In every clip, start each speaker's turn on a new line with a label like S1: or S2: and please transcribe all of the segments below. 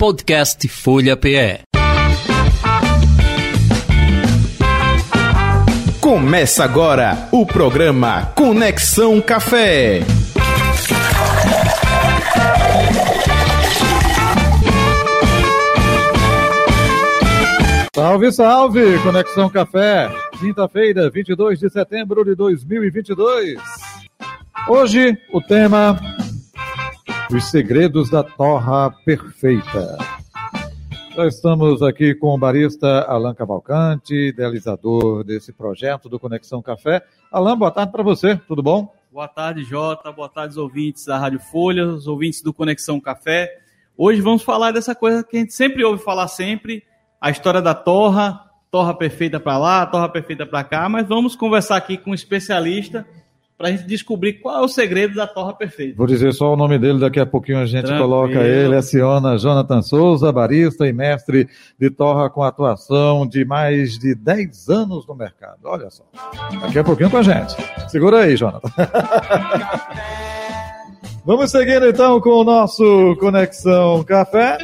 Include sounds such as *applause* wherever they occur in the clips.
S1: Podcast Folha PE.
S2: Começa agora o programa Conexão Café.
S3: Salve, salve! Conexão Café, quinta-feira, 22 de setembro de 2022. Hoje, o tema: Os segredos da torra perfeita. Já estamos aqui com o barista Alan Cavalcante, idealizador desse projeto do Conexão Café. Alan, boa tarde para você, tudo bom?
S4: Boa tarde, Jota. Boa tarde, os ouvintes da Rádio Folha, os ouvintes do Conexão Café. Hoje vamos falar dessa coisa que a gente sempre ouve falar sempre, a história da torra, torra perfeita para lá, torra perfeita para cá, mas vamos conversar aqui com um especialista para a gente descobrir qual é o segredo da torra perfeita.
S3: Vou dizer só o nome dele, daqui a pouquinho a gente
S4: Tranquilo.
S3: coloca ele, aciona Jonathan Souza, barista e mestre de torra com atuação de mais de 10 anos no mercado. Olha só, daqui a pouquinho com a gente. Segura aí, Jonathan. *laughs* Vamos seguindo então com o nosso Conexão Café.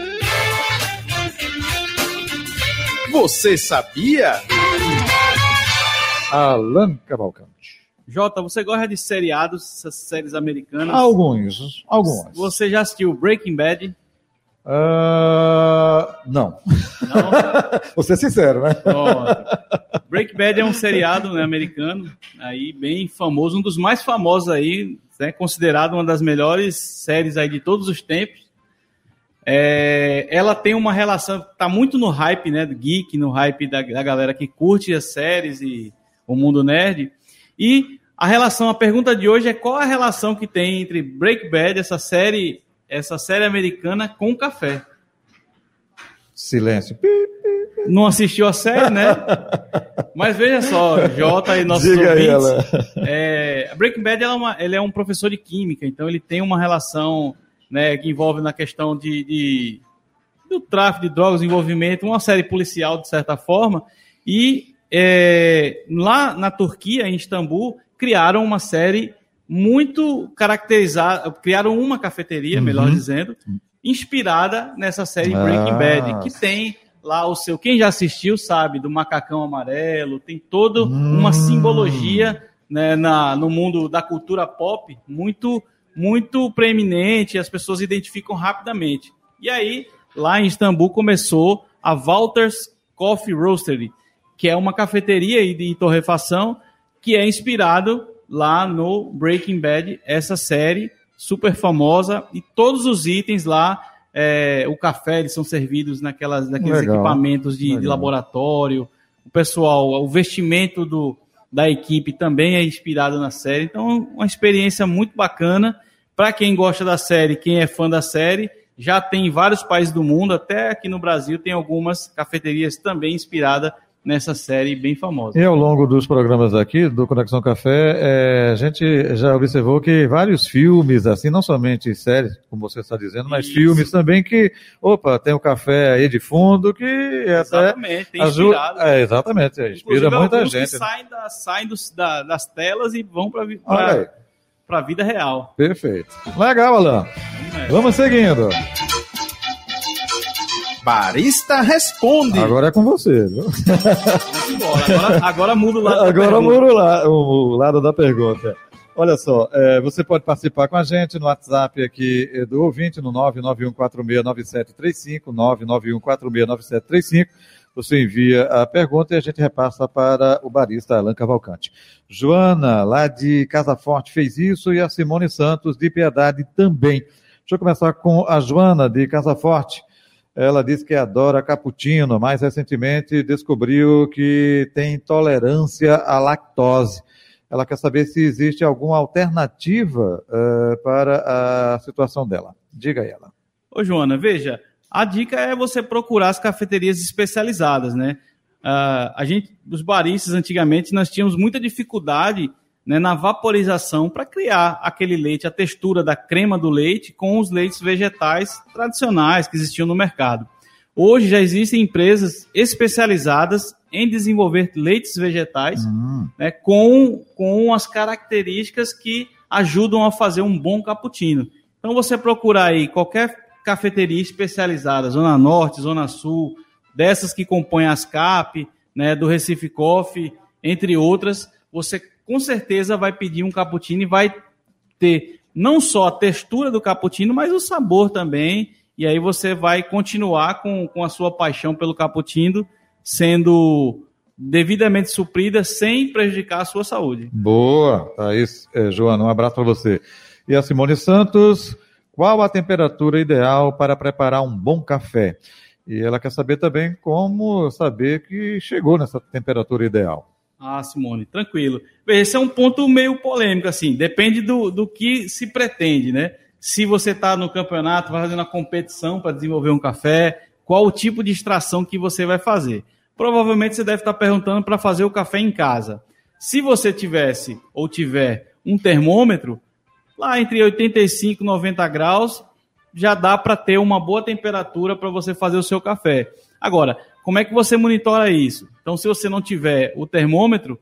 S2: Você sabia?
S3: Alan Cavalcante.
S4: Jota, você gosta de seriados, essas séries americanas?
S3: Alguns, alguns.
S4: Você já assistiu Breaking Bad?
S3: Ah, não.
S4: Não? *laughs*
S3: Vou ser sincero, né?
S4: Breaking Bad é um seriado né, americano, aí bem famoso, um dos mais famosos aí, né, considerado uma das melhores séries aí de todos os tempos. É, ela tem uma relação, tá muito no hype, né, do geek, no hype da, da galera que curte as séries e o mundo nerd. E a relação, a pergunta de hoje é qual a relação que tem entre Breaking Bad, essa série, essa série americana, com o café?
S3: Silêncio.
S4: Não assistiu a série, né? *laughs* Mas veja só, Jota e nossos
S3: Diga
S4: ouvintes. É, Breaking Bad é, uma- ele é um professor de química, então ele tem uma relação né, que envolve na questão de, de- do tráfico de drogas, envolvimento, uma série policial de certa forma. E é, lá na Turquia, em Istambul, criaram uma série muito caracterizada, criaram uma cafeteria, melhor dizendo, inspirada nessa série Breaking
S3: Ah.
S4: Bad, que tem lá o seu. Quem já assistiu sabe do macacão amarelo, tem toda uma
S3: Hum.
S4: simbologia né, na, no mundo da cultura pop muito, muito preeminente, as pessoas identificam rapidamente. E aí, lá em Istambul, começou a Walters Coffee Roastery, que é uma cafeteria e de torrefação que é inspirado lá no Breaking Bad, essa série super famosa e todos os itens lá, é, o café, eles são servidos naquelas, naqueles
S3: Legal,
S4: equipamentos de, de laboratório, o pessoal, o vestimento do, da equipe também é inspirado na série, então uma experiência muito bacana. Para quem gosta da série, quem é fã da série, já tem em vários países do mundo, até aqui no Brasil tem algumas cafeterias também inspiradas nessa série bem famosa.
S3: E ao longo dos programas aqui do Conexão Café, é, a gente já observou que vários filmes, assim, não somente séries, como você está dizendo, mas
S4: Isso.
S3: filmes também que, opa, tem o café aí de fundo que até
S4: Exatamente, tem
S3: ajuda. É, exatamente, é, inspira
S4: Inclusive,
S3: muita gente.
S4: que
S3: né?
S4: saem, da- saem dos- da- das telas e vão para
S3: aí,
S4: a vida real.
S3: perfeito. Legal, Alan. Vamos seguindo.
S2: Barista responde.
S3: Agora é com você, viu?
S4: Agora, agora muda o lado da
S3: Agora
S4: pergunta.
S3: muda o, la- o- o lado da pergunta. Olha só, é, você pode participar com a gente no WhatsApp aqui eh, do ouvinte, no 991469735, 991469735. Você envia a pergunta e a gente repassa para o barista Alan Cavalcante. Joana, lá de Casa Forte, fez isso e a Simone Santos, de Piedade, também. Deixa eu começar com a Joana, de Casa Forte. Ela diz que adora cappuccino, mas recentemente descobriu que tem intolerância à lactose. Ela quer saber se existe alguma alternativa eh, para a situação dela. Diga aí ela.
S4: Ô, Joana, veja, a dica é você procurar as cafeterias especializadas, né? Ah, a gente, os baristas, antigamente, nós tínhamos muita dificuldade né, na vaporização para criar aquele leite, a textura da crema do leite com os leites vegetais tradicionais que existiam no mercado. Hoje já existem empresas especializadas em desenvolver leites vegetais né, com, com as características que ajudam a fazer um bom cappuccino. Então você procurar aí qualquer cafeteria especializada, Zona Norte, Zona Sul, dessas que compõem as CAP, né, do Recife Coffee, entre outras, você com certeza vai pedir um cappuccino e vai ter não só a textura do cappuccino, mas o sabor também. E aí você vai continuar com, com a sua paixão pelo cappuccino sendo devidamente suprida sem prejudicar a sua saúde.
S3: Boa, isso, é, Joana, um abraço para você. E a Simone Santos, qual a temperatura ideal para preparar um bom café? E ela quer saber também como saber que chegou nessa temperatura ideal.
S4: Ah, Simone, tranquilo. Esse é um ponto meio polêmico, assim, depende do, do que se pretende, né? Se você está no campeonato, vai fazendo a competição para desenvolver um café, qual o tipo de extração que você vai fazer. Provavelmente você deve estar tá perguntando para fazer o café em casa. Se você tivesse ou tiver um termômetro, lá entre 85 e 90 graus, já dá para ter uma boa temperatura para você fazer o seu café. Agora, como é que você monitora isso? Então, se você não tiver o termômetro,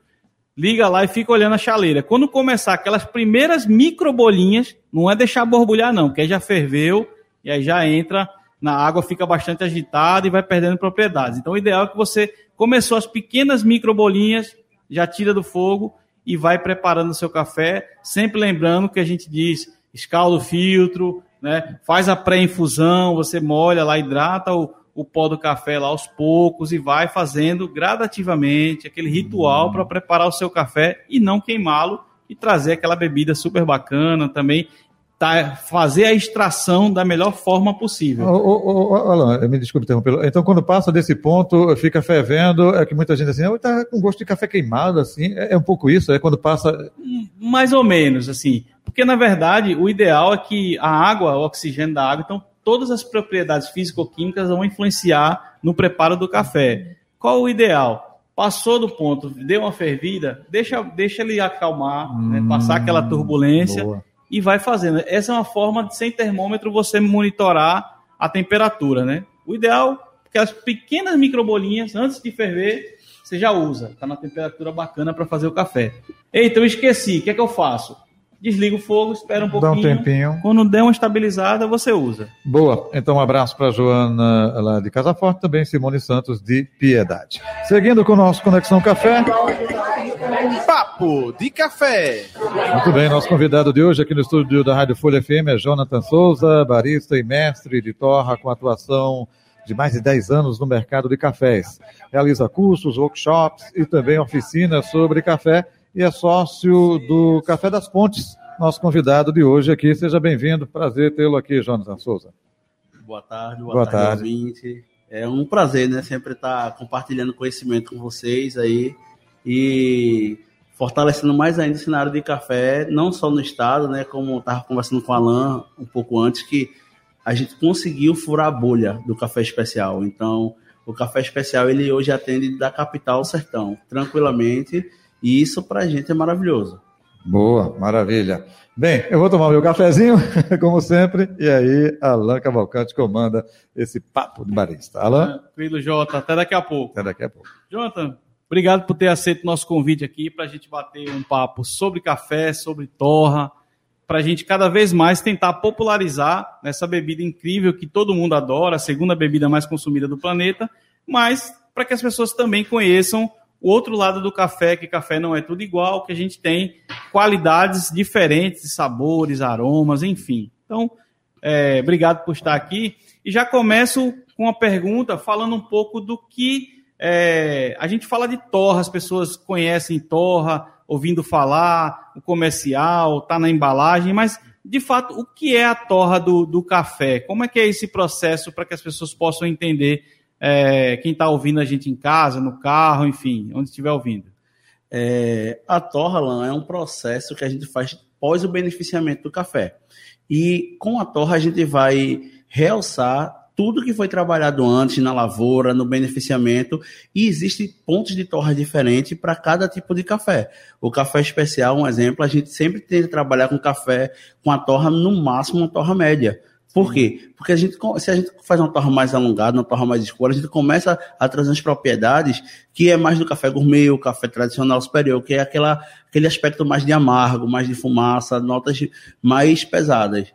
S4: liga lá e fica olhando a chaleira. Quando começar aquelas primeiras micro bolinhas, não é deixar borbulhar não, porque aí já ferveu e aí já entra na água, fica bastante agitada e vai perdendo propriedades. Então, o ideal é que você começou as pequenas micro bolinhas, já tira do fogo e vai preparando o seu café, sempre lembrando que a gente diz escalda o filtro, né? Faz a pré-infusão, você molha lá, hidrata o, o pó do café lá aos poucos e vai fazendo gradativamente aquele ritual para preparar o seu café e não queimá-lo e trazer aquela bebida super bacana também. Tá, fazer a extração da melhor forma possível.
S3: Ô, Alan, me desculpe interromper. Então, quando passa desse ponto, fica fervendo, é que muita gente assim, está com gosto de café queimado, assim, é, é um pouco isso, é quando passa.
S4: Mais ou menos, assim. Porque, na verdade, o ideal é que a água, o oxigênio da água, então todas as propriedades físico-químicas vão influenciar no preparo do café. Qual o ideal? Passou do ponto, deu uma fervida, deixa, deixa ele acalmar, hum, né, passar aquela turbulência boa. e vai fazendo. Essa é uma forma de, sem termômetro, você monitorar a temperatura, né? O ideal é que as pequenas microbolinhas, antes de ferver, você já usa. Está na temperatura bacana para fazer o café. Eita, eu esqueci. O que é que eu faço? Desliga o fogo, espera um pouquinho.
S3: Dá um tempinho.
S4: Quando der uma estabilizada, você usa.
S3: Boa. Então, um abraço para Joana lá de Casa Forte, também Simone Santos de Piedade. Seguindo com o nosso Conexão Café.
S2: Papo de Café.
S3: Muito bem, nosso convidado de hoje aqui no estúdio da Rádio Folha FM é Jonathan Souza, barista e mestre de torra com atuação de mais de 10 anos no mercado de cafés. Realiza cursos, workshops e também oficinas sobre café e é sócio do Café das Pontes, nosso convidado de hoje aqui. Seja bem-vindo, prazer tê-lo aqui, Jonathan Souza.
S5: Boa tarde, boa, boa tarde, tarde. Ouvinte. É um prazer, né? Sempre estar compartilhando conhecimento com vocês aí e fortalecendo mais ainda o cenário de café, não só no estado, né? Como estava conversando com o Alan um pouco antes, que a gente conseguiu furar a bolha do café especial. Então, o café especial ele hoje atende da capital ao sertão, tranquilamente e isso para a gente é maravilhoso.
S3: Boa, maravilha. Bem, eu vou tomar meu cafezinho, *laughs* como sempre, e aí Alan Cavalcante comanda esse papo de barista. Alan?
S4: Tranquilo, Jota. Até daqui a pouco.
S3: Até daqui a pouco.
S4: Jonathan, obrigado por ter aceito o nosso convite aqui para a gente bater um papo sobre café, sobre torra, para a gente cada vez mais tentar popularizar essa bebida incrível que todo mundo adora, a segunda bebida mais consumida do planeta, mas para que as pessoas também conheçam o outro lado do café, que café não é tudo igual, que a gente tem qualidades diferentes, sabores, aromas, enfim. Então, é, obrigado por estar aqui. E já começo com uma pergunta falando um pouco do que é, a gente fala de torra, as pessoas conhecem torra, ouvindo falar, o comercial, está na embalagem, mas de fato, o que é a torra do, do café? Como é que é esse processo para que as pessoas possam entender é, quem está ouvindo a gente em casa, no carro, enfim, onde estiver ouvindo?
S5: É, a torra, é um processo que a gente faz pós o beneficiamento do café. E com a torra a gente vai realçar tudo que foi trabalhado antes na lavoura, no beneficiamento, e existem pontos de torra diferentes para cada tipo de café. O café especial, um exemplo, a gente sempre tenta trabalhar com café com a torra no máximo uma torra média. Por quê? Porque a gente, se a gente faz uma torra mais alongada, uma torra mais escura, a gente começa a trazer as propriedades que é mais do café gourmet, o café tradicional superior, que é aquela, aquele aspecto mais de amargo, mais de fumaça, notas mais pesadas.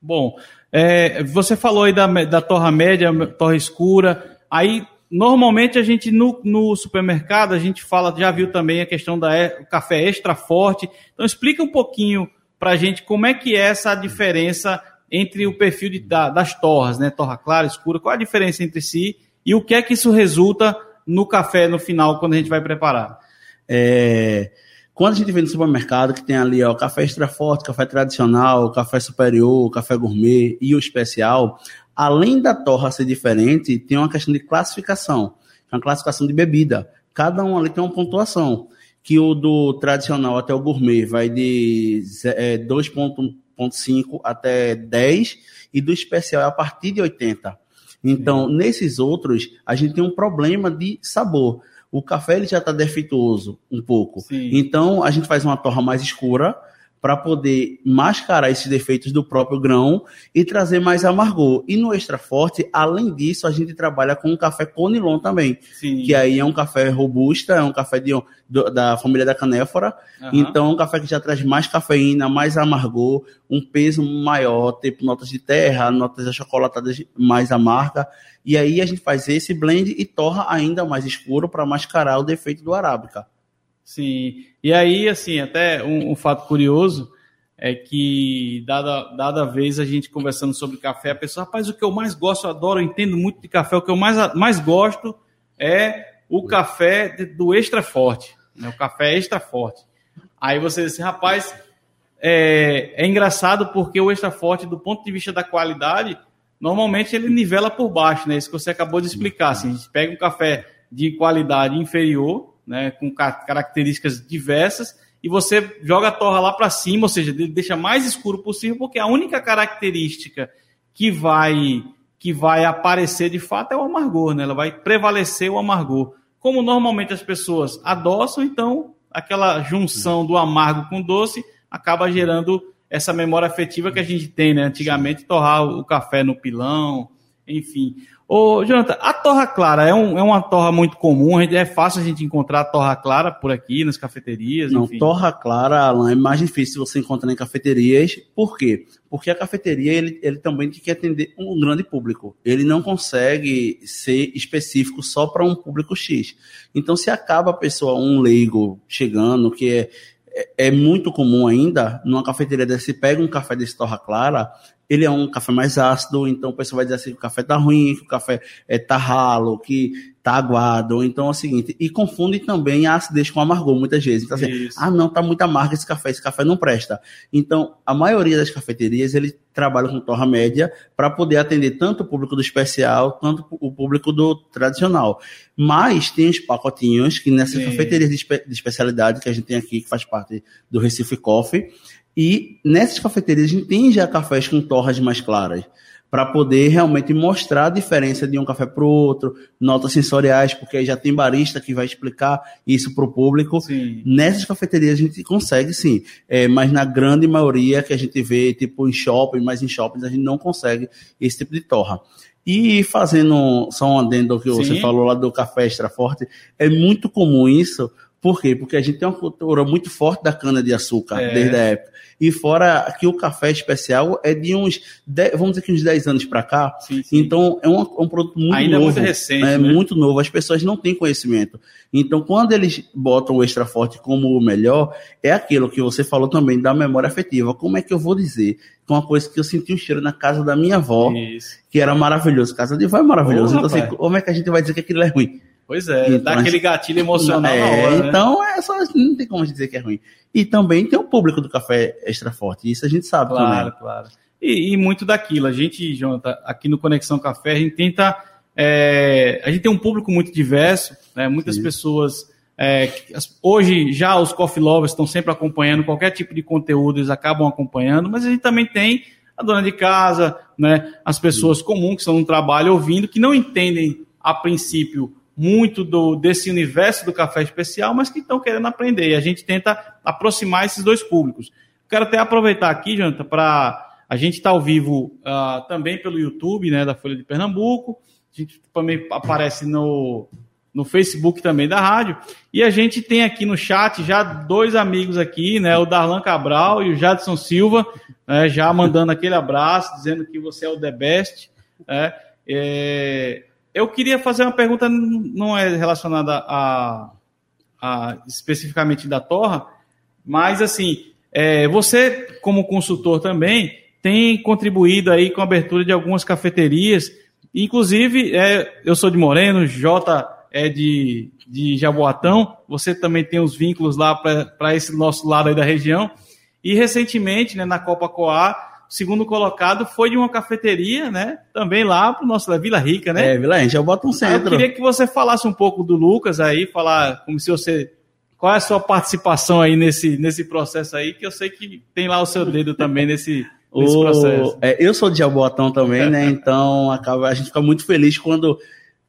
S4: Bom, É, você falou aí da, da torra média, torra escura. Aí, normalmente, a gente no, no supermercado, a gente fala, já viu também a questão do café extra forte. Então, explica um pouquinho para a gente como é que é essa diferença entre o perfil de, da, das torras, né? Torra clara, escura, qual a diferença entre si e o que é que isso resulta no café no final, quando a gente vai preparar?
S5: É, quando a gente vem no supermercado, que tem ali ó, café extra forte, café tradicional, café superior, café gourmet e o especial, além da torra ser diferente, tem uma questão de classificação, é uma classificação de bebida. Cada um ali tem uma pontuação, que o do tradicional até o gourmet vai de é, 2.5 até 10 e do especial é a partir de 80. Então, Sim. nesses outros, a gente tem um problema de sabor o café ele já está defeituoso um pouco. Sim. Então a gente faz uma torra mais escura para poder mascarar esses defeitos do próprio grão e trazer mais amargor. E no extra forte, além disso, a gente trabalha com um café conilon também, Sim. que aí é um café robusta, é um café de, do, da família da canéfora. Uhum. Então, é um café que já traz mais cafeína, mais amargor, um peso maior, tipo notas de terra, notas achocolatadas mais amarga. E aí a gente faz esse blend e torra ainda mais escuro para mascarar o defeito do arábica.
S4: Sim. E aí, assim, até um, um, fato curioso é que, dada, dada vez a gente conversando sobre café, a pessoa, rapaz, o que eu mais gosto, eu adoro, eu entendo muito de café, o que eu mais, mais gosto é o café do extra forte, né? o café extra forte. Aí você diz assim, rapaz, é, é engraçado porque o extra forte, do ponto de vista da qualidade, normalmente ele nivela por baixo, né? Isso que você acabou de explicar. Assim, a gente pega um café de qualidade inferior, né, com características diversas, e você joga a torra lá para cima, ou seja, deixa mais escuro possível, porque a única característica que vai que vai aparecer de fato é o amargor, né? Ela vai prevalecer o amargor. Como normalmente as pessoas adoçam, então aquela junção do amargo com doce acaba gerando essa memória afetiva que a gente tem, né? Antigamente, torrar o café no pilão, enfim. Ô, Jonathan, a torra clara é, um, é uma torra muito comum, é fácil a gente encontrar a torra clara por aqui, nas cafeterias,
S5: Não, enfim. torra clara, Alan, é mais difícil você encontrar em cafeterias. Por quê? Porque a cafeteria, ele, ele também tem que atender um grande público. Ele não consegue ser específico só para um público X. Então, se acaba a pessoa, um leigo, chegando, que é é, é muito comum ainda, numa cafeteria dessa, se pega um café desse torra clara, ele é um café mais ácido, então o pessoal vai dizer assim que o café tá ruim, que o café é, tá ralo, que tá aguado. Então é o seguinte, e confunde também a acidez com amargor muitas vezes. Então assim, ah não, tá muito amargo esse café, esse café não presta. Então a maioria das cafeterias, ele trabalha com torra média para poder atender tanto o público do especial, quanto o público do tradicional. Mas tem os pacotinhos que nessas Sim. cafeterias de, espe de especialidade que a gente tem aqui, que faz parte do Recife Coffee, e nessas cafeterias a gente tem já cafés com torras mais claras para poder realmente mostrar a diferença de um café para o outro, notas sensoriais, porque aí já tem barista que vai explicar isso para o público. Sim. Nessas cafeterias a gente consegue sim, é, mas na grande maioria que a gente vê, tipo em shopping, mas em shoppings a gente não consegue esse tipo de torra. E fazendo só um adendo que você falou lá do café extra forte, é muito comum isso, por quê? Porque a gente tem uma cultura muito forte da cana-de-açúcar, é. desde a época. E fora que o café especial é de uns, 10, vamos dizer que uns 10 anos para cá. Sim, sim. Então, é um, um, produto muito
S4: Ainda
S5: novo.
S4: Ainda muito recente,
S5: É
S4: né?
S5: muito novo. As pessoas não têm conhecimento. Então, quando eles botam o extra forte como o melhor, é aquilo que você falou também da memória afetiva. Como é que eu vou dizer? Que uma coisa que eu senti um cheiro na casa da minha avó, Isso. que era maravilhoso. Casa de avó é maravilhoso. Então, assim, como é que a gente vai dizer que aquilo é ruim?
S4: Pois é, então, dá aquele gatilho emocional é,
S5: hora, né? Então, é só, não tem como dizer que é ruim. E também tem o público do café extra forte, isso a gente sabe
S4: claro,
S5: também.
S4: Claro, claro. E, e, muito daquilo, a gente, Jonathan, aqui no Conexão Café, a gente tenta, é, a gente tem um público muito diverso, né? muitas Sim. pessoas, é, hoje já os coffee lovers estão sempre acompanhando, qualquer tipo de conteúdo eles acabam acompanhando, mas a gente também tem a dona de casa, né? as pessoas comuns que estão no trabalho ouvindo, que não entendem a princípio muito do, desse universo do café especial, mas que estão querendo aprender. E a gente tenta aproximar esses dois públicos. Quero até aproveitar aqui, Janta, para. A gente está ao vivo uh, também pelo YouTube, né, da Folha de Pernambuco. A gente também aparece no, no Facebook também da rádio. E a gente tem aqui no chat já dois amigos aqui, né, o Darlan Cabral e o Jadson Silva, né, já mandando aquele abraço, dizendo que você é o the best. Né, é, eu queria fazer uma pergunta, não é relacionada a, a especificamente da Torra, mas assim, é, você como consultor também tem contribuído aí com a abertura de algumas cafeterias, inclusive é, eu sou de Moreno, Jota é de, de Jaboatão, você também tem os vínculos lá para esse nosso lado aí da região, e recentemente, né, na Copa o segundo colocado foi de uma cafeteria, né? Também lá para o nosso da Vila Rica, né?
S5: É, Vila Rica, eu boto um centro.
S4: Eu queria que você falasse um pouco do Lucas aí, falar como se você. Qual é a sua participação aí nesse, nesse processo aí, que eu sei que tem lá o seu dedo também nesse, *laughs* nesse
S5: O-
S4: processo.
S5: é, eu sou de Jaboatão também, né? Então acaba, a gente fica muito feliz quando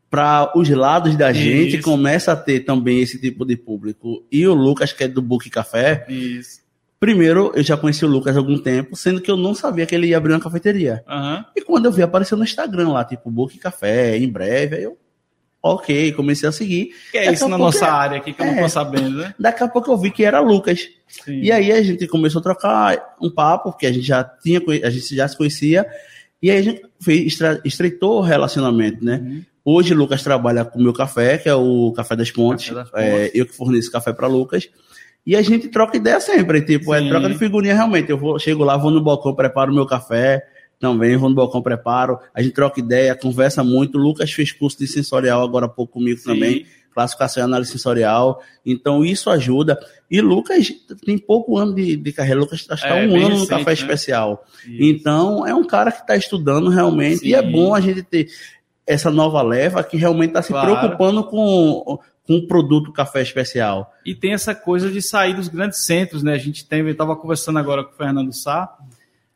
S5: para os lados da gente
S4: Isso.
S5: começa a ter também esse tipo de público. E o Lucas, que é do Book Café,
S4: Isso.
S5: Primeiro eu já conheci o Lucas há algum tempo, sendo que eu não sabia que ele ia abrir uma cafeteria.
S4: Aham.
S5: E quando eu vi, apareceu no Instagram lá, tipo, Book Café, em breve, aí eu, ok, comecei a seguir.
S4: Que é
S5: Daqui
S4: isso na nossa
S5: é-
S4: área aqui que eu não
S5: é.
S4: tô sabendo, né?
S5: Daqui a pouco eu vi que era Lucas.
S4: Sim.
S5: E aí a gente começou a trocar um papo, porque a gente já tinha, a gente já se conhecia, e aí a gente fez, estreitou o relacionamento, né?
S4: Uhum.
S5: Hoje Lucas trabalha com o meu café, que é o Café das Pontes.
S4: Café das
S5: É,
S4: Pontes.
S5: eu que forneço café para Lucas. E a gente troca ideia sempre, tipo, é
S4: Sim.
S5: troca de figurinha realmente. Eu vou, chego lá, vou no balcão, preparo meu café, também vou no balcão, preparo. A gente troca ideia, conversa muito. O Lucas fez curso de sensorial agora há pouco comigo
S4: Sim.
S5: também classificação e análise sensorial. Então, isso ajuda. E Lucas tem pouco ano de, de carreira. Lucas está
S4: É,
S5: um ano no
S4: recente,
S5: café
S4: né?
S5: especial.
S4: Isso.
S5: Então, é um cara que está estudando realmente. E é
S4: Sim.
S5: bom a gente ter essa nova leva que realmente está se
S4: Claro.
S5: preocupando com, com o produto café especial.
S4: E tem essa coisa de sair dos grandes centros, né? A gente tem, estava conversando agora com o Fernando Sá,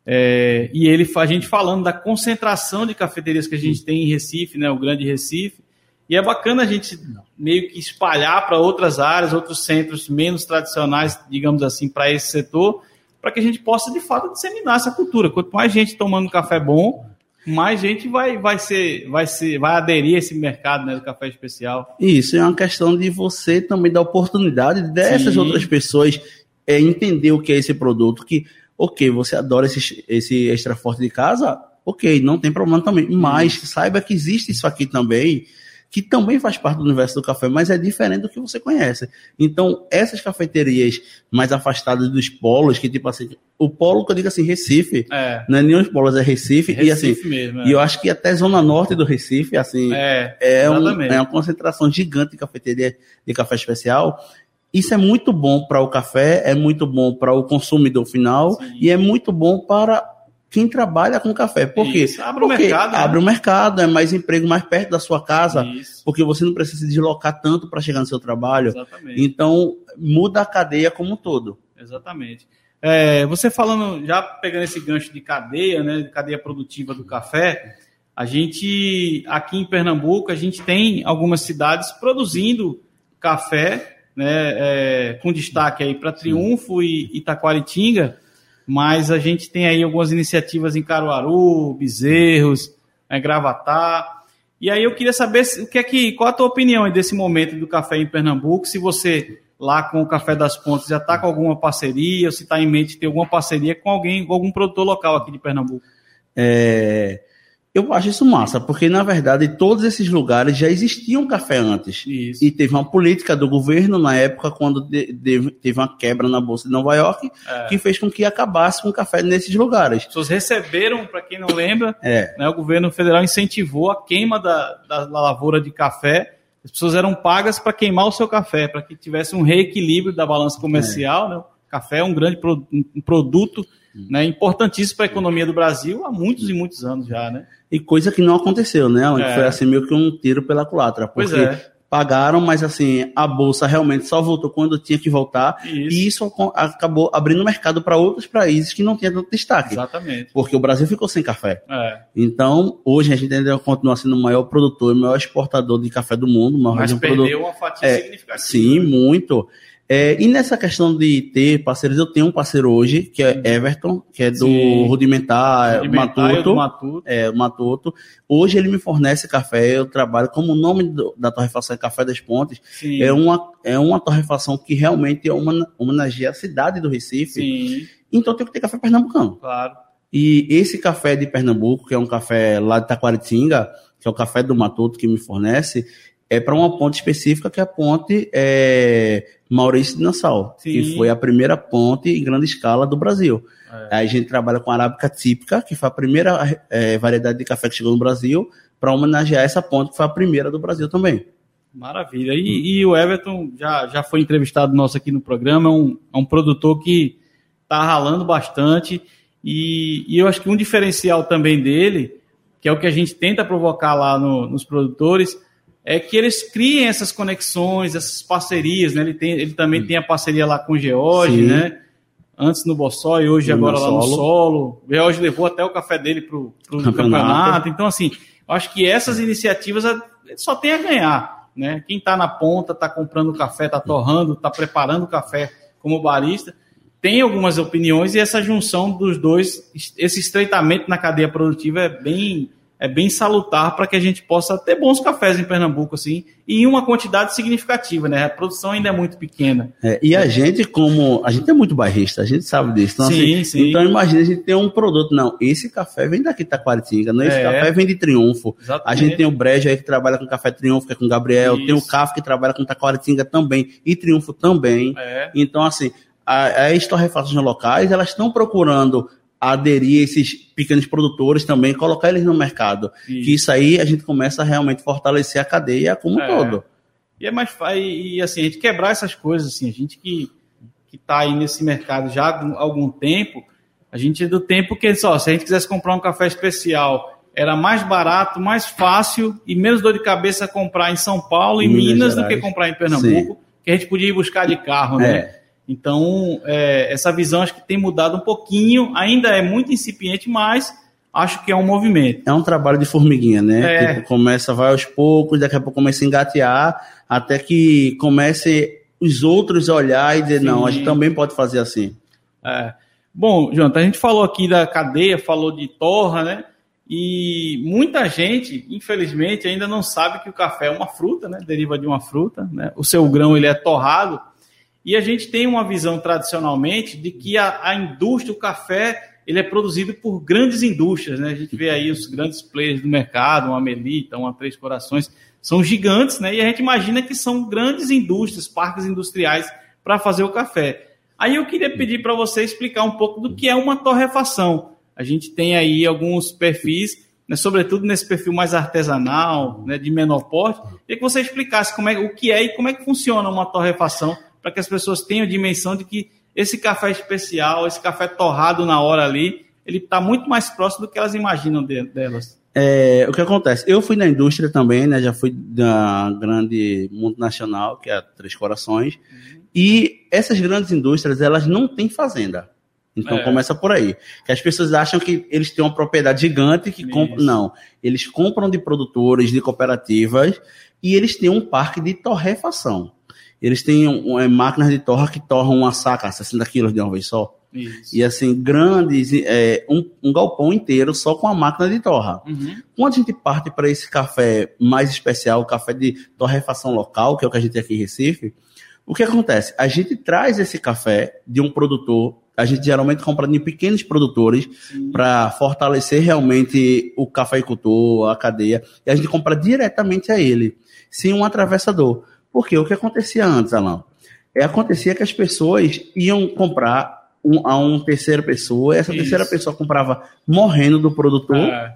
S4: é, e ele, a gente falando da concentração de cafeterias que a gente tem em Recife, né? O Grande Recife. E é bacana a gente meio que espalhar para outras áreas, outros centros menos tradicionais, digamos assim, para esse setor, para que a gente possa de fato disseminar essa cultura. Quanto mais gente tomando café bom, mais gente vai, vai ser, vai ser, vai aderir a esse mercado né, do café especial.
S5: Isso é uma questão de você também dar oportunidade dessas
S4: Sim.
S5: outras pessoas é, entender o que é esse produto. Que, ok, você adora esse, esse extra forte de casa, ok, não tem problema também. Mas saiba que existe isso aqui também, que também faz parte do universo do café, mas é diferente do que você conhece. Então, essas cafeterias mais afastadas dos polos, que tipo assim, o polo que eu digo assim, Recife,
S4: É.
S5: não é nem os polos, é Recife, e assim,
S4: Recife mesmo. é.
S5: e eu acho que até zona norte do Recife, assim,
S4: É,
S5: é, um- é uma concentração gigante de cafeteria de café especial. Isso é muito bom para o café, é muito bom para o consumidor final
S4: Sim.
S5: e é muito bom para quem trabalha com café. Por quê?
S4: Isso, abre o
S5: Porque
S4: mercado, né?
S5: Abre o mercado, é mais emprego mais perto da sua casa,
S4: Isso,
S5: porque você não precisa se deslocar tanto para chegar no seu trabalho.
S4: exatamente.
S5: Então, muda a cadeia como um todo.
S4: Exatamente. É, você falando, já pegando esse gancho de cadeia, né, de cadeia produtiva do café, a gente, aqui em Pernambuco, a gente tem algumas cidades produzindo café, né, é, com destaque aí para Triunfo e Itaquaritinga, mas a gente tem aí algumas iniciativas em Caruaru, Bezerros, né, Gravatar, e aí eu queria saber o que é que, qual a tua opinião desse momento do café em Pernambuco, se você lá com o Café das Pontes já está com alguma parceria, ou se está em mente ter alguma parceria com alguém, com algum produtor local aqui de Pernambuco.
S5: É, eu acho isso massa, porque na verdade todos esses lugares já existiam café antes.
S4: Isso.
S5: E teve uma política do governo na época, quando de- de- teve uma quebra na Bolsa de Nova York,
S4: É.
S5: que fez com que acabasse com o café nesses lugares.
S4: As pessoas receberam, para quem não lembra,
S5: É,
S4: né, o governo federal incentivou a queima da, da lavoura de café. As pessoas eram pagas para queimar o seu café, para que tivesse um reequilíbrio da balança comercial. Né? Café é um grande pro- um produto né, importantíssimo para a economia do Brasil há muitos e muitos anos já. Né?
S5: e coisa que não aconteceu, né?
S4: É.
S5: Foi assim meio que um tiro pela culatra. Porque
S4: é.
S5: pagaram, mas assim, a Bolsa realmente só voltou quando tinha que voltar.
S4: Isso.
S5: E isso acabou abrindo mercado para outros países que não tinham tanto destaque.
S4: Exatamente.
S5: Porque o Brasil ficou sem café.
S4: É.
S5: Então, hoje a gente ainda continua sendo o maior produtor e o maior exportador de café do mundo.
S4: Mas perdeu uma fatia
S5: É,
S4: significativa.
S5: Sim, muito. É, e nessa questão de ter parceiros, eu tenho um parceiro hoje, que é Everton, que é do
S4: Sim.
S5: Rudimentar,
S4: Rudimentar o do
S5: Matuto.
S4: Matuto.
S5: É, Matuto. Hoje ele me fornece café, eu trabalho como o nome do- da torrefação é Café das Pontes.
S4: Sim.
S5: É uma, é uma torrefação que realmente é uma, homenageia a cidade do Recife.
S4: Sim.
S5: Então tem que ter café pernambucano.
S4: Claro.
S5: E esse café de Pernambuco, que é um café lá de Taquaritinga, que é o café do Matuto que me fornece, é para uma ponte específica, que é a ponte é, Maurício de Nassau,
S4: Sim.
S5: que foi a primeira ponte em grande escala do Brasil.
S4: É.
S5: Aí a gente trabalha com a arábica típica, que foi a primeira é, variedade de café que chegou no Brasil, para homenagear essa ponte, que foi a primeira do Brasil também.
S4: Maravilha. E, e o Everton já, já foi entrevistado nosso aqui no programa, é um, é um produtor que está ralando bastante. E, e eu acho que um diferencial também dele, que é o que a gente tenta provocar lá no- nos produtores, é que eles criem essas conexões, essas parcerias, né? Ele, tem, ele também tem a parceria lá com o George, né? Antes no Bossó e hoje agora lá no
S5: solo.
S4: O George levou até o café dele pro, pro
S5: Campeonato.
S4: campeonato. Então, assim, eu acho que essas iniciativas só tem a ganhar, né? Quem está na ponta, está comprando café, está torrando, está preparando o café como barista, tem algumas opiniões e essa junção dos dois, esse estreitamento na cadeia produtiva é bem é bem salutar para que a gente possa ter bons cafés em Pernambuco assim e em uma quantidade significativa, né? A produção ainda é muito pequena.
S5: É, e a gente, como. A gente é muito bairrista, a gente sabe disso. Então,
S4: Sim,
S5: assim,
S4: sim.
S5: então imagina a gente ter um produto. Não, esse café vem daqui de Taquaritinga, não, esse
S4: É.
S5: café vem de Triunfo. A
S4: Exatamente.
S5: gente tem o Brejo aí que trabalha com café Triunfo, que é com o Gabriel.
S4: Isso.
S5: Tem o CAF que trabalha com Taquaritinga também. E Triunfo também.
S4: É.
S5: Então, assim, a- as torrefações locais, elas estão procurando aderir a esses pequenos produtores também, colocar eles no mercado.
S4: Isso.
S5: Que isso aí a gente começa a realmente fortalecer a cadeia como um
S4: É.
S5: todo.
S4: E é mais e, e, assim, a gente quebrar essas coisas, assim, a gente que, que tá aí nesse mercado já há algum, tempo, a gente é do tempo que só, se a gente quisesse comprar um café especial, era mais barato, mais fácil e menos dor de cabeça comprar em São Paulo e
S5: Minas
S4: Minas, do que comprar em Pernambuco, que a gente podia ir buscar de carro, né?
S5: É.
S4: Então, é, essa visão acho que tem mudado um pouquinho, ainda é muito incipiente, mas acho que é um movimento.
S5: É um trabalho de formiguinha, né?
S4: É.
S5: Tipo, começa, vai aos poucos, daqui a pouco começa a engatear, até que comece os outros a olhar e dizer,
S4: Sim.
S5: não, a gente também pode fazer assim.
S4: É. Bom, Jonathan, a gente falou aqui da cadeia, falou de torra, né? E muita gente, infelizmente, ainda não sabe que o café é uma fruta, né? Deriva de uma fruta, né? O seu grão ele é torrado. E a gente tem uma visão tradicionalmente de que a, a indústria, o café, ele é produzido por grandes indústrias, né? A gente vê aí os grandes players do mercado, uma Melita, uma Três Corações, são gigantes, né? E a gente imagina que são grandes indústrias, parques industriais para fazer o café. Aí eu queria pedir para você explicar um pouco do que é uma torrefação. A gente tem aí alguns perfis, né, sobretudo nesse perfil mais artesanal, né, de menor porte. Queria que você explicasse como é, o que é e como é que funciona uma torrefação, para que as pessoas tenham dimensão de que esse café especial, esse café torrado na hora ali, ele está muito mais próximo do que elas imaginam de- delas.
S5: É, o que acontece? Eu fui na indústria também, né? Já fui da grande multinacional, que é a Três Corações. E essas grandes indústrias, elas não têm fazenda. Então
S4: É.
S5: começa por aí. Que as pessoas acham que eles têm uma propriedade gigante que compram. Não. Eles compram de produtores, de cooperativas, e eles têm um parque de torrefação. Eles têm um, é, máquinas de torra que torram uma saca, 60 quilos de uma vez só.
S4: Isso.
S5: E assim, grandes, é, um, um galpão inteiro só com a máquina de torra.
S4: Uhum.
S5: Quando a gente parte para esse café mais especial, o café de torrefação local, que é o que a gente tem aqui em Recife, o que acontece? A gente traz esse café de um produtor, a gente geralmente compra de pequenos produtores para fortalecer realmente o cafeicultor, a cadeia, e a gente compra diretamente a ele, sem um atravessador. Porque o que acontecia antes, Alan? É, acontecia que as pessoas iam comprar um- a uma terceira pessoa, essa
S4: Isso.
S5: terceira pessoa comprava morrendo do produtor
S4: É,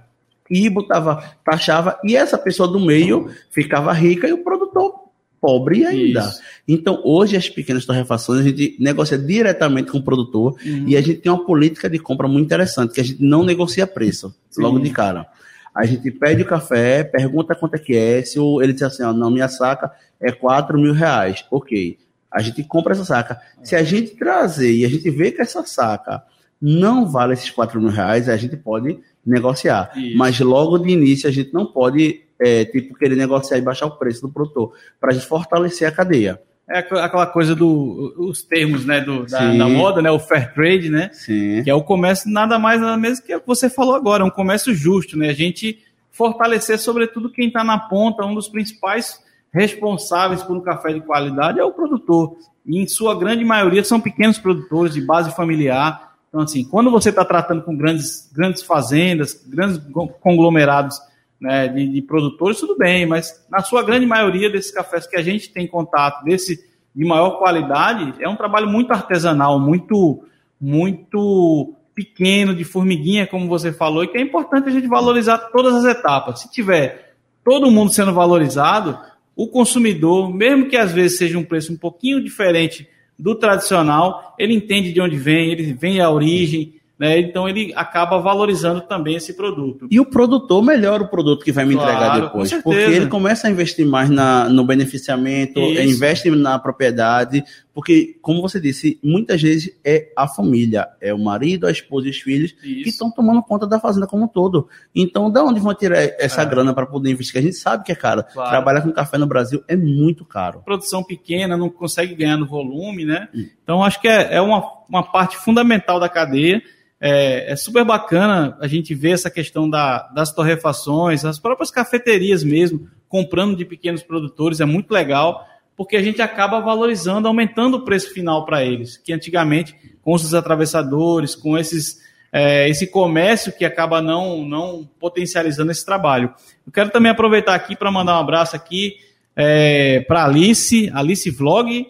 S5: e botava, taxava, e essa pessoa do meio ficava rica e o produtor pobre ainda.
S4: Isso.
S5: Então, hoje, as pequenas torrefações, a gente negocia diretamente com o produtor
S4: Uhum.
S5: e a gente tem uma política de compra muito interessante, que a gente não negocia preço,
S4: Sim.
S5: logo de cara. A gente pede o café, pergunta quanto é que é, se o- ele diz assim, ó, não, minha saca é 4 mil reais. Ok. A gente compra essa saca. Se a gente trazer e a gente vê que essa saca não vale esses 4 mil reais, a gente pode negociar.
S4: Isso.
S5: Mas logo de início a gente não pode, é, tipo, querer negociar e baixar o preço do produtor, para a gente fortalecer a cadeia.
S4: É aqu- aquela coisa do os termos, né, do, da, da moda, né, o fair trade, né,
S5: Sim.
S4: que é o comércio nada mais nada menos que o que você falou agora, um comércio justo, né, a gente fortalecer sobretudo quem está na ponta, um dos principais responsáveis por um café de qualidade é o produtor, e em sua grande maioria são pequenos produtores de base familiar, Então, assim, quando você está tratando com grandes, grandes fazendas, grandes conglomerados né, de, de, produtores, tudo bem, mas na sua grande maioria desses cafés que a gente tem contato, desse de maior qualidade, é um trabalho muito artesanal, muito, muito pequeno, de formiguinha, como você falou, e que é importante a gente valorizar todas as etapas. Se tiver todo mundo sendo valorizado, o consumidor, mesmo que às vezes seja um preço um pouquinho diferente do tradicional, ele entende de onde vem, ele vem a origem, né? Então ele acaba valorizando também esse produto.
S5: E o produtor melhora o produto que vai me claro, entregar depois, porque ele começa a investir mais na, no beneficiamento, investe na propriedade, porque, como você disse, muitas vezes é a família, é o marido, a esposa e os filhos Isso. que estão tomando conta da fazenda como um todo. Então, da onde vão tirar essa é. grana para poder investir? A gente sabe que é caro. Claro. Trabalhar com café no Brasil é muito caro.
S4: Produção pequena, não consegue ganhar no volume, né? Hum. Então, acho que é, é uma, uma parte fundamental da cadeia é, é, super bacana a gente ver essa questão da, das torrefações, as próprias cafeterias mesmo, comprando de pequenos produtores, é muito legal, porque a gente acaba valorizando, aumentando o preço final para eles, que antigamente, com os atravessadores, com esses, é, esse comércio que acaba não, não potencializando esse trabalho. Eu quero também aproveitar aqui para mandar um abraço aqui é, para Alice, Alice Vlog,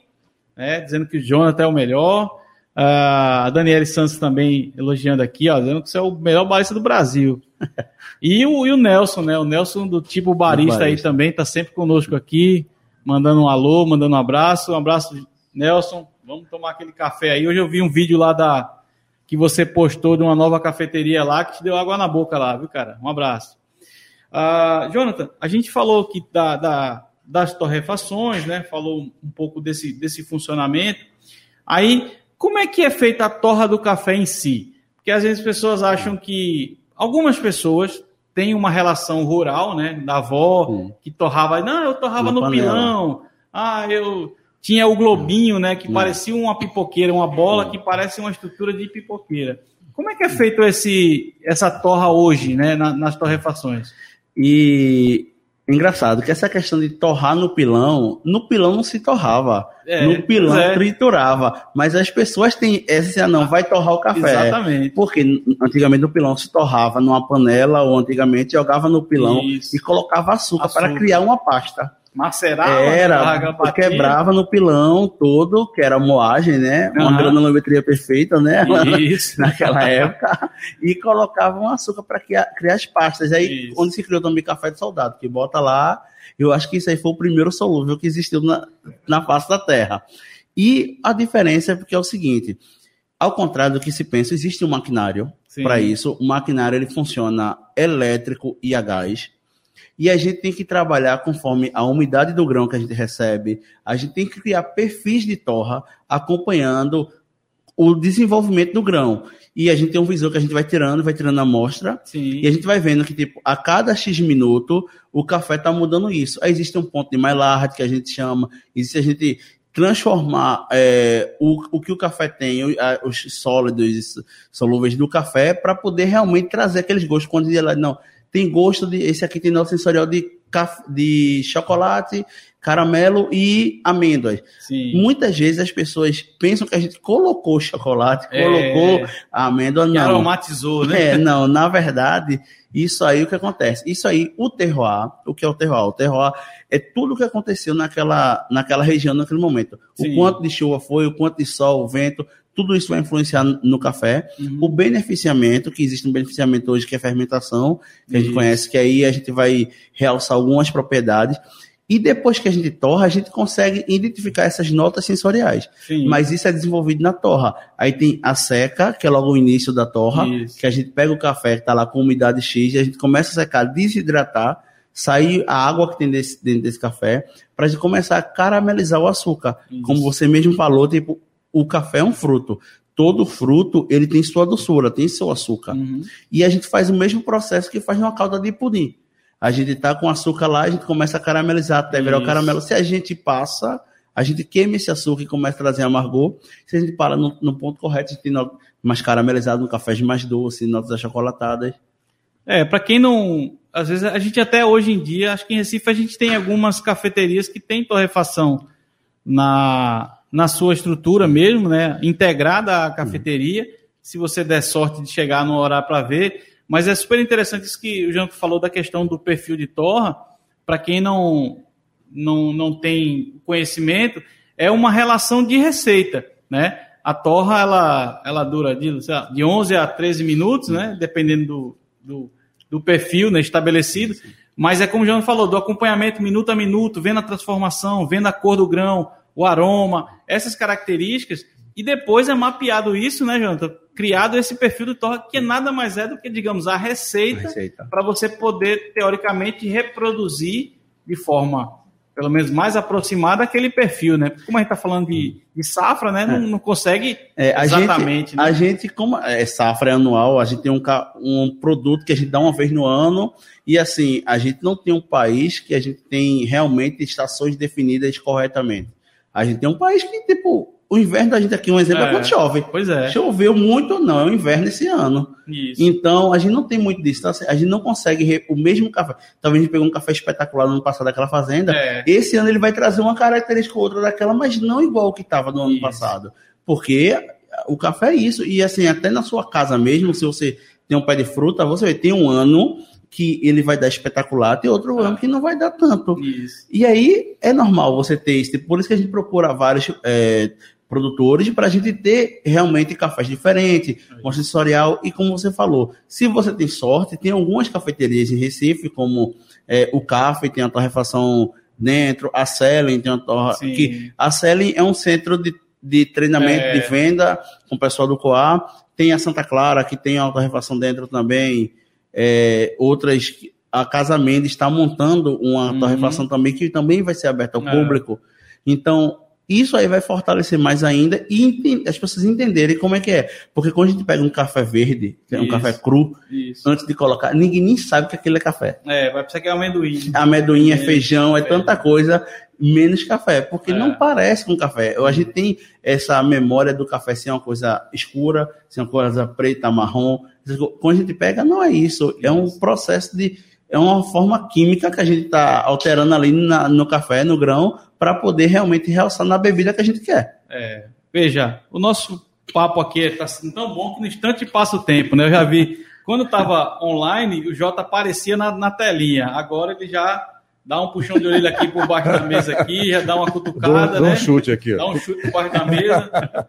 S4: né, dizendo que o Jonathan é o melhor. Uh, a Daniele Santos também elogiando aqui, ó, dizendo que você é o melhor barista do Brasil. *laughs* e, o, e o Nelson, né? O Nelson do tipo barista, barista. aí também, tá sempre conosco aqui, mandando um alô, mandando um abraço. Um abraço, Nelson. Vamos tomar aquele café aí. Hoje eu vi um vídeo lá da que você postou de uma nova cafeteria lá que te deu água na boca lá, viu, cara? Um abraço. Uh, Jonathan, a gente falou aqui da, da, das torrefações, né? Falou um pouco desse, desse funcionamento. Aí como é que é feita a torra do café em si? Porque às vezes as pessoas acham que algumas pessoas têm uma relação rural, né, da avó Sim. que torrava, não, eu torrava no pilão. Ah, eu tinha o globinho, né, que Sim. parecia uma pipoqueira, uma bola que parece uma estrutura de pipoqueira. Como é que é feito esse essa torra hoje, né, nas torrefações?
S5: E Engraçado que essa questão de torrar no pilão, no pilão não se torrava. É, no pilão é. triturava. Mas as pessoas têm essa, não, vai torrar o café. Exatamente. Porque antigamente no pilão se torrava numa panela, ou antigamente jogava no pilão Isso. e colocava açúcar, açúcar. para criar uma pasta.
S4: Macerava,
S5: era, quebrava no pilão todo, que era moagem, né? Uhum. Uma granometria perfeita, né? Isso. *laughs* Naquela época. E colocava um açúcar para criar, criar, as pastas. Aí, isso. onde se criou também café de soldado, que bota lá. Eu acho que isso aí foi o primeiro solúvel que existiu na, na face da Terra. E a diferença é porque é o seguinte: ao contrário do que se pensa, existe um maquinário para isso. O maquinário ele funciona elétrico e a gás e a gente tem que trabalhar conforme a umidade do grão que a gente recebe. A gente tem que criar perfis de torra acompanhando o desenvolvimento do grão. E a gente tem um visor que a gente vai tirando, vai tirando a amostra. Sim. E a gente vai vendo que, tipo, a cada X minuto, o café está mudando isso. Aí existe um ponto de Maillard, que a gente chama. Existe a gente transformar é, o, o que o café tem, os sólidos solúveis do café, para poder realmente trazer aqueles gostos. Quando ele não, tem gosto de. Esse aqui tem nota sensorial de, de chocolate, caramelo e amêndoas. Sim. Muitas vezes as pessoas pensam que a gente colocou chocolate, é. colocou amêndoa, não.
S4: aromatizou, né?
S5: É, não, na verdade, isso aí o que acontece? Isso aí, o terroir, o que é o terroir? O terroir é tudo o que aconteceu naquela, naquela região, naquele momento. Sim. O quanto de chuva foi, o quanto de sol, o vento, tudo isso vai influenciar no café. Uhum. O beneficiamento, que existe um beneficiamento hoje, que é a fermentação, que a gente conhece, que aí a gente vai realçar algumas propriedades. E depois que a gente torra, a gente consegue identificar essas notas sensoriais. Sim. Mas isso é desenvolvido na torra. Aí tem a seca, que é logo o início da torra, isso. que a gente pega o café que está lá com umidade X, e a gente começa a secar, desidratar, sair a água que tem desse, dentro desse café, para a gente começar a caramelizar o açúcar. Isso. Como você mesmo falou, tipo, o café é um fruto. Todo fruto, ele tem sua doçura, tem seu açúcar. Uhum. E a gente faz o mesmo processo que faz numa calda de pudim. A gente tá com açúcar lá, a gente começa a caramelizar até virar o caramelo. Se a gente passa, a gente queima esse açúcar e começa a trazer amargor. Se a gente para no, no ponto correto, a gente tem mais caramelizado, no café mais doce, notas achocolatadas.
S4: É, para quem não. Às vezes a gente até hoje em dia, acho que em Recife a gente tem algumas cafeterias que tem torrefação na, na sua estrutura mesmo, né, integrada à cafeteria, se você der sorte de chegar no horário para ver. Mas é super interessante isso que o Janco falou da questão do perfil de torra. Para quem não, não, não tem conhecimento, é uma relação de receita, né? A torra, ela, ela dura de, de 11 a 13 minutos, né? Dependendo do, do, do perfil né? estabelecido. Mas é como o João falou, do acompanhamento minuto a minuto, vendo a transformação, vendo a cor do grão, o aroma, essas características. E depois é mapeado isso, né, Jonathan? Criado esse perfil de torra, que nada mais é do que, digamos, a receita, receita. para você poder, teoricamente, reproduzir de forma pelo menos mais aproximada aquele perfil, né? Como a gente está falando de, de, safra, né? Não, é. não consegue
S5: é, exatamente. Gente, né? A gente, como é safra é anual, a gente tem um, um produto que a gente dá uma vez no ano e assim, a gente não tem um país que a gente tem realmente estações definidas corretamente. A gente tem um país que, tipo, o inverno da gente aqui, um exemplo, é, é quando chove.
S4: Pois é.
S5: Choveu muito ou não, é o inverno esse ano. Isso. Então, a gente não tem muito disso. Assim, a gente não consegue o mesmo café. Talvez a gente pegou um café espetacular no ano passado daquela fazenda. É. Esse ano ele vai trazer uma característica ou outra daquela, mas não igual o que estava no ano isso. passado. Porque o café é isso. E assim, até na sua casa mesmo, se você tem um pé de fruta, você vai ter um ano que ele vai dar espetacular, tem outro ah. ano que não vai dar tanto. Isso. E aí é normal você ter isso. Por isso que a gente procura vários é, produtores para a gente ter realmente cafés diferentes, com sensorial e como você falou, se você tem sorte, tem algumas cafeterias em Recife, como é, o Café, tem a torrefação dentro, a Selen tem a torre, que a Selen é um centro de, de treinamento é. de venda com o pessoal do Coar, tem a Santa Clara que tem a torrefação dentro também, é, outras a Casa Mendes está montando uma uhum. torrefação também que também vai ser aberta ao é. público. Então, isso aí vai fortalecer mais ainda e as pessoas entenderem como é que é. Porque quando a gente pega um café verde, é um isso, café cru, isso. antes de colocar, ninguém nem sabe que aquilo é café.
S4: É, vai precisar que é amendoim.
S5: Amendoim é feijão, é tanta coisa, menos café, porque é. não parece com café. A gente tem essa memória do café ser uma coisa escura, ser uma coisa preta, marrom. Quando a gente pega, não é isso. É um processo de é uma forma química que a gente está alterando ali na, no café, no grão, para poder realmente realçar na bebida que a gente quer.
S4: É, veja, o nosso papo aqui está sendo tão bom que no instante passa o tempo, né? Eu já vi, quando estava online, o Jota aparecia na, na telinha, agora ele já dá um puxão de orelha aqui por baixo da mesa aqui, já dá uma cutucada, dá,
S3: né? um chute aqui.
S4: Dá um chute por baixo da mesa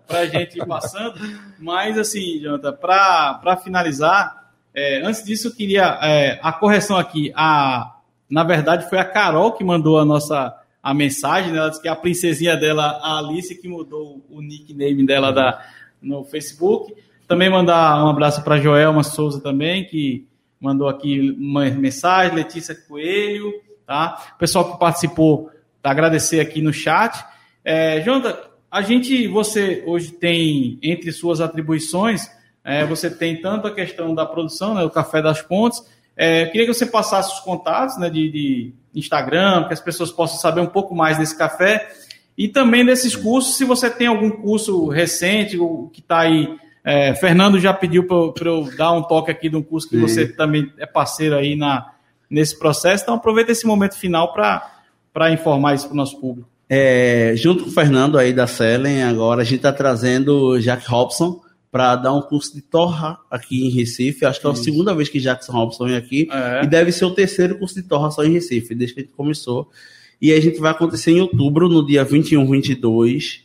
S4: para a gente ir passando. Mas assim, Jonathan, para finalizar, é, antes disso, eu queria é, a correção aqui. A, na verdade, foi a Carol que mandou a nossa a mensagem. Né? Ela disse que é a princesinha dela, a Alice, que mudou o nickname dela da, no Facebook. Também mandar um abraço para Joelma Souza também, que mandou aqui uma mensagem. Letícia Coelho, tá? O pessoal que participou, tá, agradecer aqui no chat. É, Jonathan, a gente, você hoje tem entre suas atribuições é, você tem tanto a questão da produção, né, o Café das Pontes. É, queria que você passasse os contatos né, de, de Instagram, que as pessoas possam saber um pouco mais desse café. E também desses cursos, se você tem algum curso recente, que está aí. É, Fernando já pediu para eu dar um toque aqui de um curso que Sim. você também é parceiro aí na, nesse processo. Então, aproveita esse momento final para informar isso para o nosso público.
S5: É, junto com o Fernando aí da Selen, agora a gente está trazendo o Jack Robson, para dar um curso de torra aqui em Recife. Acho que é a segunda vez que Jackson Robson vem aqui. É. E deve ser o terceiro curso de torra só em Recife, desde que a gente começou. E a gente vai acontecer em outubro, no dia 21, 22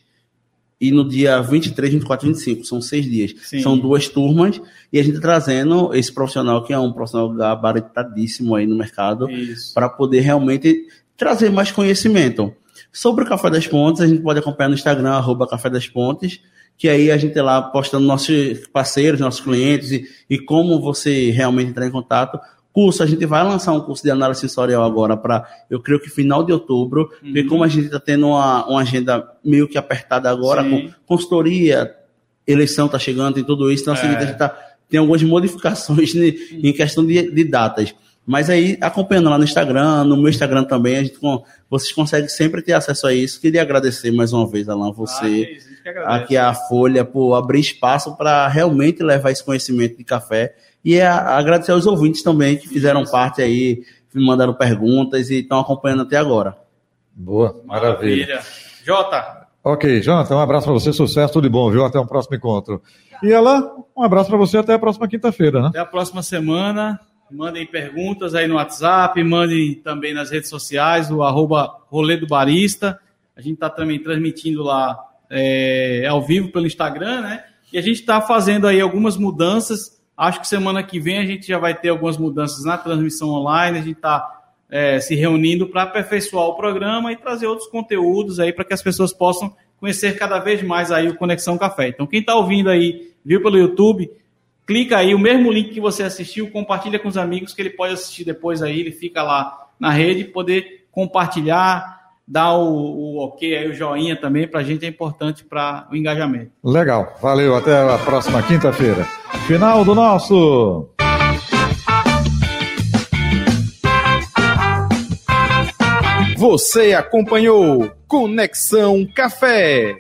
S5: e no dia 23, 24 e 25. São seis dias. Sim. São duas turmas. E a gente tá trazendo esse profissional, que é um profissional gabaritadíssimo aí no mercado, para poder realmente trazer mais conhecimento. Sobre o Café das Pontes, a gente pode acompanhar no Instagram, arroba Café das Pontes que aí a gente é lá postando nossos parceiros, nossos clientes e, e como você realmente entrar em contato. Curso, a gente vai lançar um curso de análise sensorial agora para, eu creio que final de outubro, uhum. porque como a gente está tendo uma, uma agenda meio que apertada agora, Sim. com consultoria, eleição está chegando e tudo isso, então é. a gente tá, tem algumas modificações em questão de, de datas. Mas aí, acompanhando lá no Instagram, no meu Instagram também, a gente, vocês conseguem sempre ter acesso a isso. Queria agradecer mais uma vez, Alain, você, ah, aqui a Folha, por abrir espaço para realmente levar esse conhecimento de café. E a, agradecer aos ouvintes também que fizeram isso. parte aí, me mandaram perguntas e estão acompanhando até agora.
S3: Boa, maravilha. maravilha.
S4: Jota,
S3: Ok, Jonathan, um abraço para você, sucesso, tudo de bom, viu? Até um próximo encontro. E ela, um abraço para você até a próxima quinta-feira, né?
S4: Até a próxima semana. Mandem perguntas aí no WhatsApp, mandem também nas redes sociais, o arroba Rolê do Barista. A gente está também transmitindo lá é, ao vivo pelo Instagram, né? E a gente está fazendo aí algumas mudanças. Acho que semana que vem a gente já vai ter algumas mudanças na transmissão online. A gente está é, se reunindo para aperfeiçoar o programa e trazer outros conteúdos aí para que as pessoas possam conhecer cada vez mais aí o Conexão Café. Então, quem está ouvindo aí, viu pelo YouTube, clica aí, o mesmo link que você assistiu, compartilha com os amigos, que ele pode assistir depois aí, ele fica lá na rede, poder compartilhar, dar o, o ok aí, o joinha também, para a gente é importante para o engajamento.
S3: Legal, valeu, até a próxima quinta-feira. Final do nosso...
S2: Você acompanhou Conexão Café.